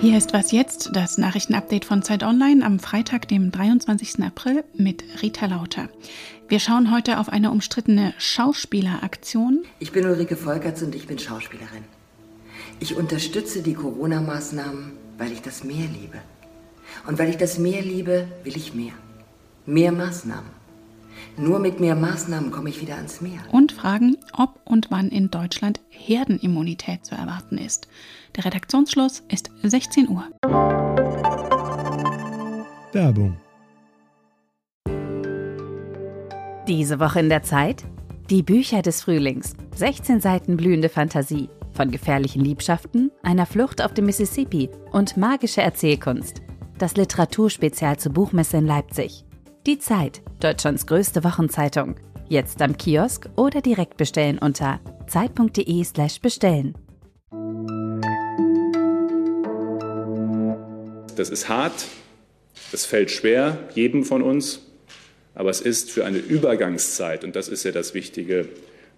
Hier ist was jetzt, das Nachrichtenupdate von Zeit Online am Freitag, dem 23. April mit Rita Lauter. Wir schauen heute auf eine umstrittene Schauspieleraktion. Ich bin Ulrike Volkerts und ich bin Schauspielerin. Ich unterstütze die Corona-Maßnahmen, weil ich das Meer liebe. Und weil ich das Meer liebe, will ich mehr. Mehr Maßnahmen. Nur mit mehr Maßnahmen komme ich wieder ans Meer. Und fragen, ob und wann in Deutschland Herdenimmunität zu erwarten ist. Der Redaktionsschluss ist 16 Uhr. Werbung. Diese Woche in der Zeit? Die Bücher des Frühlings. 16 Seiten blühende Fantasie. Von gefährlichen Liebschaften, einer Flucht auf dem Mississippi und magische Erzählkunst. Das Literaturspezial zur Buchmesse in Leipzig. Die Zeit, Deutschlands größte Wochenzeitung. Jetzt am Kiosk oder direkt bestellen unter zeit.de/slash bestellen. Das ist hart, es fällt schwer, jedem von uns, aber es ist für eine Übergangszeit, und das ist ja das Wichtige,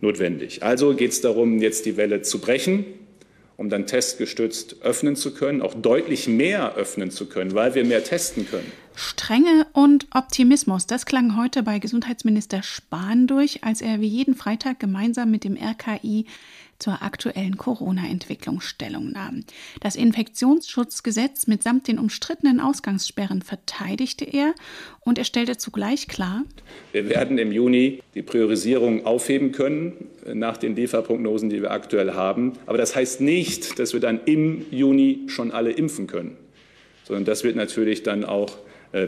notwendig. Also geht es darum, jetzt die Welle zu brechen, um dann testgestützt öffnen zu können, auch deutlich mehr öffnen zu können, weil wir mehr testen können. Strenge und Optimismus, das klang heute bei Gesundheitsminister Spahn durch, als er wie jeden Freitag gemeinsam mit dem RKI zur aktuellen Corona-Entwicklung Stellung nahm. Das Infektionsschutzgesetz mitsamt den umstrittenen Ausgangssperren verteidigte er und er stellte zugleich klar, wir werden im Juni die Priorisierung aufheben können äh, nach den Lieferprognosen, die wir aktuell haben. Aber das heißt nicht, dass wir dann im Juni schon alle impfen können, sondern das wird natürlich dann auch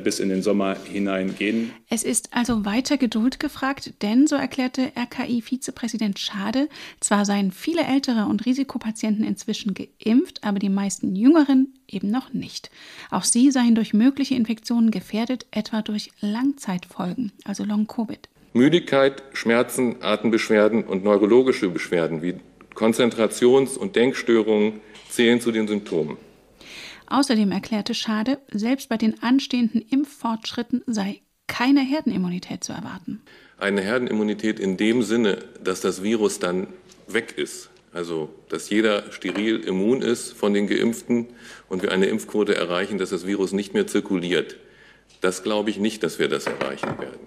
bis in den Sommer hineingehen. Es ist also weiter Geduld gefragt, denn, so erklärte RKI-Vizepräsident Schade, zwar seien viele ältere und Risikopatienten inzwischen geimpft, aber die meisten Jüngeren eben noch nicht. Auch sie seien durch mögliche Infektionen gefährdet, etwa durch Langzeitfolgen, also Long-Covid. Müdigkeit, Schmerzen, Atembeschwerden und neurologische Beschwerden wie Konzentrations- und Denkstörungen zählen zu den Symptomen. Außerdem erklärte Schade, selbst bei den anstehenden Impffortschritten sei keine Herdenimmunität zu erwarten. Eine Herdenimmunität in dem Sinne, dass das Virus dann weg ist, also dass jeder steril immun ist von den Geimpften und wir eine Impfquote erreichen, dass das Virus nicht mehr zirkuliert. Das glaube ich nicht, dass wir das erreichen werden.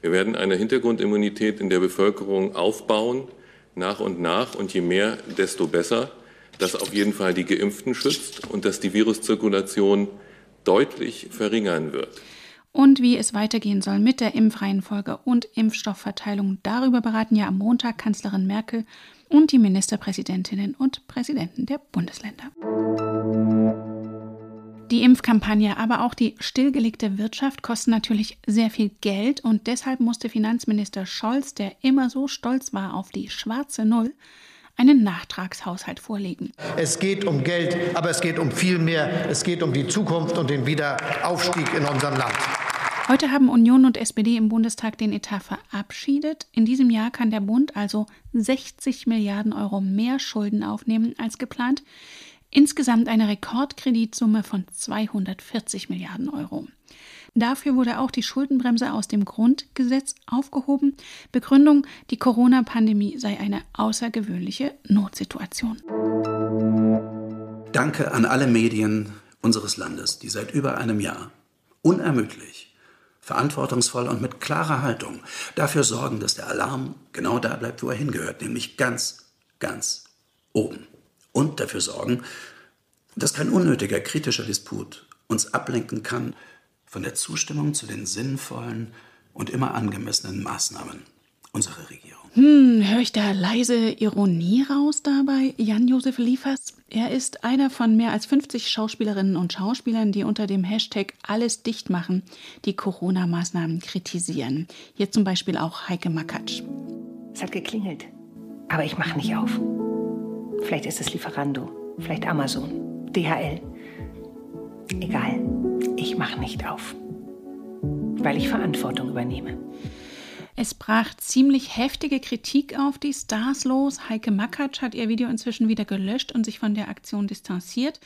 Wir werden eine Hintergrundimmunität in der Bevölkerung aufbauen, nach und nach, und je mehr, desto besser das auf jeden Fall die Geimpften schützt und dass die Viruszirkulation deutlich verringern wird. Und wie es weitergehen soll mit der Impfreihenfolge und Impfstoffverteilung, darüber beraten ja am Montag Kanzlerin Merkel und die Ministerpräsidentinnen und Präsidenten der Bundesländer. Die Impfkampagne, aber auch die stillgelegte Wirtschaft kosten natürlich sehr viel Geld und deshalb musste Finanzminister Scholz, der immer so stolz war auf die schwarze Null, einen Nachtragshaushalt vorlegen. Es geht um Geld, aber es geht um viel mehr. Es geht um die Zukunft und den Wiederaufstieg in unserem Land. Heute haben Union und SPD im Bundestag den Etat verabschiedet. In diesem Jahr kann der Bund also 60 Milliarden Euro mehr Schulden aufnehmen als geplant. Insgesamt eine Rekordkreditsumme von 240 Milliarden Euro. Dafür wurde auch die Schuldenbremse aus dem Grundgesetz aufgehoben. Begründung, die Corona-Pandemie sei eine außergewöhnliche Notsituation. Danke an alle Medien unseres Landes, die seit über einem Jahr unermüdlich, verantwortungsvoll und mit klarer Haltung dafür sorgen, dass der Alarm genau da bleibt, wo er hingehört, nämlich ganz, ganz oben. Und dafür sorgen, dass kein unnötiger kritischer Disput uns ablenken kann von der Zustimmung zu den sinnvollen und immer angemessenen Maßnahmen unserer Regierung. Hm, höre ich da leise Ironie raus dabei? Jan-Josef Liefers, er ist einer von mehr als 50 Schauspielerinnen und Schauspielern, die unter dem Hashtag Alles dicht machen die Corona-Maßnahmen kritisieren. Hier zum Beispiel auch Heike Makatsch. Es hat geklingelt, aber ich mache nicht auf. Vielleicht ist es Lieferando, vielleicht Amazon, DHL. Egal, ich mache nicht auf, weil ich Verantwortung übernehme. Es brach ziemlich heftige Kritik auf die Stars los. Heike Makatsch hat ihr Video inzwischen wieder gelöscht und sich von der Aktion distanziert.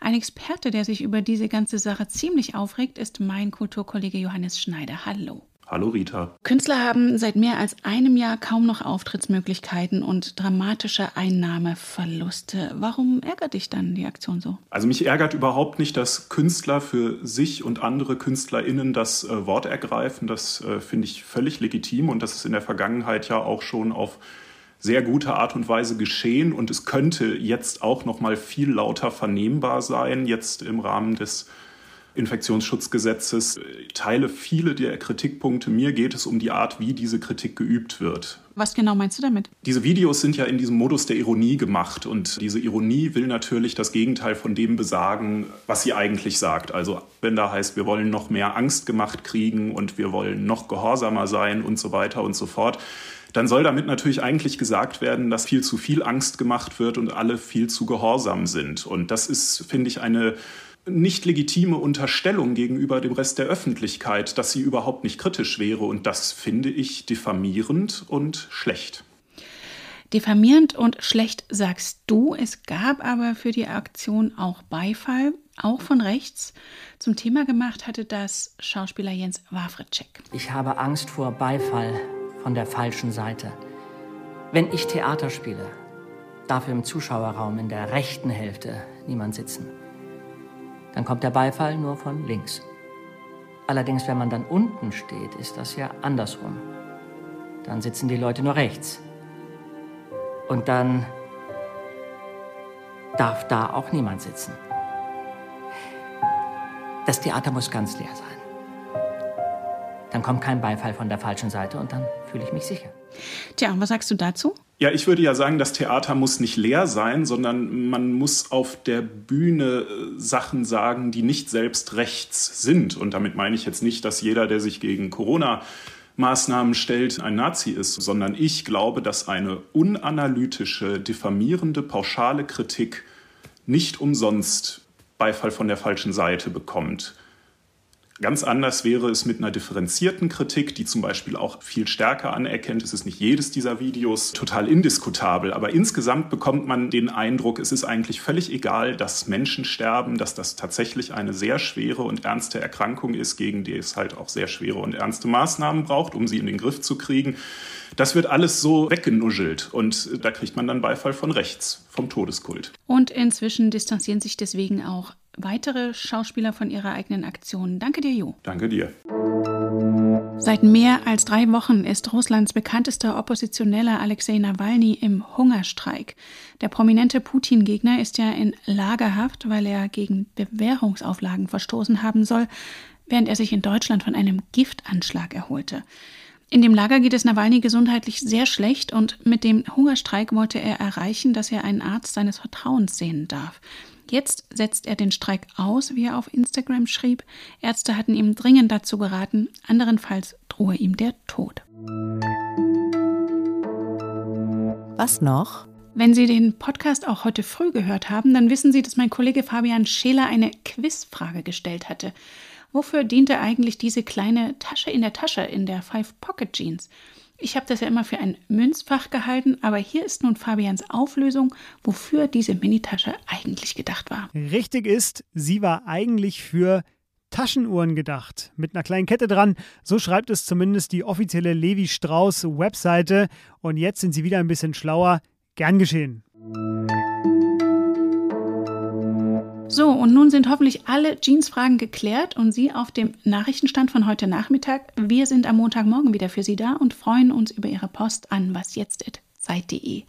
Ein Experte, der sich über diese ganze Sache ziemlich aufregt, ist mein Kulturkollege Johannes Schneider. Hallo. Hallo Rita. Künstler haben seit mehr als einem Jahr kaum noch Auftrittsmöglichkeiten und dramatische Einnahmeverluste. Warum ärgert dich dann die Aktion so? Also mich ärgert überhaupt nicht, dass Künstler für sich und andere KünstlerInnen das äh, Wort ergreifen. Das äh, finde ich völlig legitim und das ist in der Vergangenheit ja auch schon auf sehr gute Art und Weise geschehen und es könnte jetzt auch noch mal viel lauter vernehmbar sein jetzt im Rahmen des Infektionsschutzgesetzes teile viele der Kritikpunkte. Mir geht es um die Art, wie diese Kritik geübt wird. Was genau meinst du damit? Diese Videos sind ja in diesem Modus der Ironie gemacht und diese Ironie will natürlich das Gegenteil von dem besagen, was sie eigentlich sagt. Also wenn da heißt, wir wollen noch mehr Angst gemacht kriegen und wir wollen noch gehorsamer sein und so weiter und so fort, dann soll damit natürlich eigentlich gesagt werden, dass viel zu viel Angst gemacht wird und alle viel zu gehorsam sind. Und das ist, finde ich, eine nicht legitime Unterstellung gegenüber dem Rest der Öffentlichkeit, dass sie überhaupt nicht kritisch wäre. Und das finde ich diffamierend und schlecht. Diffamierend und schlecht sagst du. Es gab aber für die Aktion auch Beifall, auch von rechts. Zum Thema gemacht hatte das Schauspieler Jens Wawritschek. Ich habe Angst vor Beifall von der falschen Seite. Wenn ich Theater spiele, darf im Zuschauerraum in der rechten Hälfte niemand sitzen dann kommt der Beifall nur von links. Allerdings, wenn man dann unten steht, ist das ja andersrum. Dann sitzen die Leute nur rechts. Und dann darf da auch niemand sitzen. Das Theater muss ganz leer sein. Dann kommt kein Beifall von der falschen Seite und dann fühle ich mich sicher. Tja, was sagst du dazu? Ja, ich würde ja sagen, das Theater muss nicht leer sein, sondern man muss auf der Bühne äh, Sachen sagen, die nicht selbst rechts sind. Und damit meine ich jetzt nicht, dass jeder, der sich gegen Corona Maßnahmen stellt, ein Nazi ist, sondern ich glaube, dass eine unanalytische, diffamierende, pauschale Kritik nicht umsonst Beifall von der falschen Seite bekommt. Ganz anders wäre es mit einer differenzierten Kritik, die zum Beispiel auch viel stärker anerkennt. Es ist nicht jedes dieser Videos total indiskutabel, aber insgesamt bekommt man den Eindruck, es ist eigentlich völlig egal, dass Menschen sterben, dass das tatsächlich eine sehr schwere und ernste Erkrankung ist, gegen die es halt auch sehr schwere und ernste Maßnahmen braucht, um sie in den Griff zu kriegen. Das wird alles so weggenuschelt und da kriegt man dann Beifall von rechts, vom Todeskult. Und inzwischen distanzieren sich deswegen auch weitere Schauspieler von ihrer eigenen Aktion. Danke dir, Jo. Danke dir. Seit mehr als drei Wochen ist Russlands bekanntester Oppositioneller Alexei Nawalny im Hungerstreik. Der prominente Putin-Gegner ist ja in Lagerhaft, weil er gegen Bewährungsauflagen verstoßen haben soll, während er sich in Deutschland von einem Giftanschlag erholte. In dem Lager geht es Nawalny gesundheitlich sehr schlecht und mit dem Hungerstreik wollte er erreichen, dass er einen Arzt seines Vertrauens sehen darf. Jetzt setzt er den Streik aus, wie er auf Instagram schrieb. Ärzte hatten ihm dringend dazu geraten, anderenfalls drohe ihm der Tod. Was noch? Wenn Sie den Podcast auch heute früh gehört haben, dann wissen Sie, dass mein Kollege Fabian Scheler eine Quizfrage gestellt hatte. Wofür diente eigentlich diese kleine Tasche in der Tasche in der Five Pocket Jeans? Ich habe das ja immer für ein Münzfach gehalten, aber hier ist nun Fabians Auflösung, wofür diese Minitasche eigentlich gedacht war. Richtig ist, sie war eigentlich für Taschenuhren gedacht, mit einer kleinen Kette dran. So schreibt es zumindest die offizielle Levi Strauss Webseite. Und jetzt sind sie wieder ein bisschen schlauer. Gern geschehen. So, und nun sind hoffentlich alle Jeans-Fragen geklärt und Sie auf dem Nachrichtenstand von heute Nachmittag. Wir sind am Montagmorgen wieder für Sie da und freuen uns über Ihre Post an wasjetzt.zeit.de.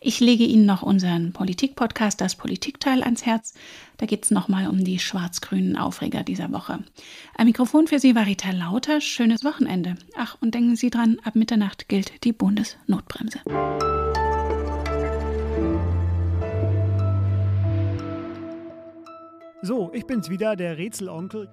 Ich lege Ihnen noch unseren Politik-Podcast, das Politikteil, ans Herz. Da geht es nochmal um die schwarz-grünen Aufreger dieser Woche. Am Mikrofon für Sie war Rita Lauter. Schönes Wochenende. Ach, und denken Sie dran, ab Mitternacht gilt die Bundesnotbremse. So, ich bin's wieder, der Rätselonkel.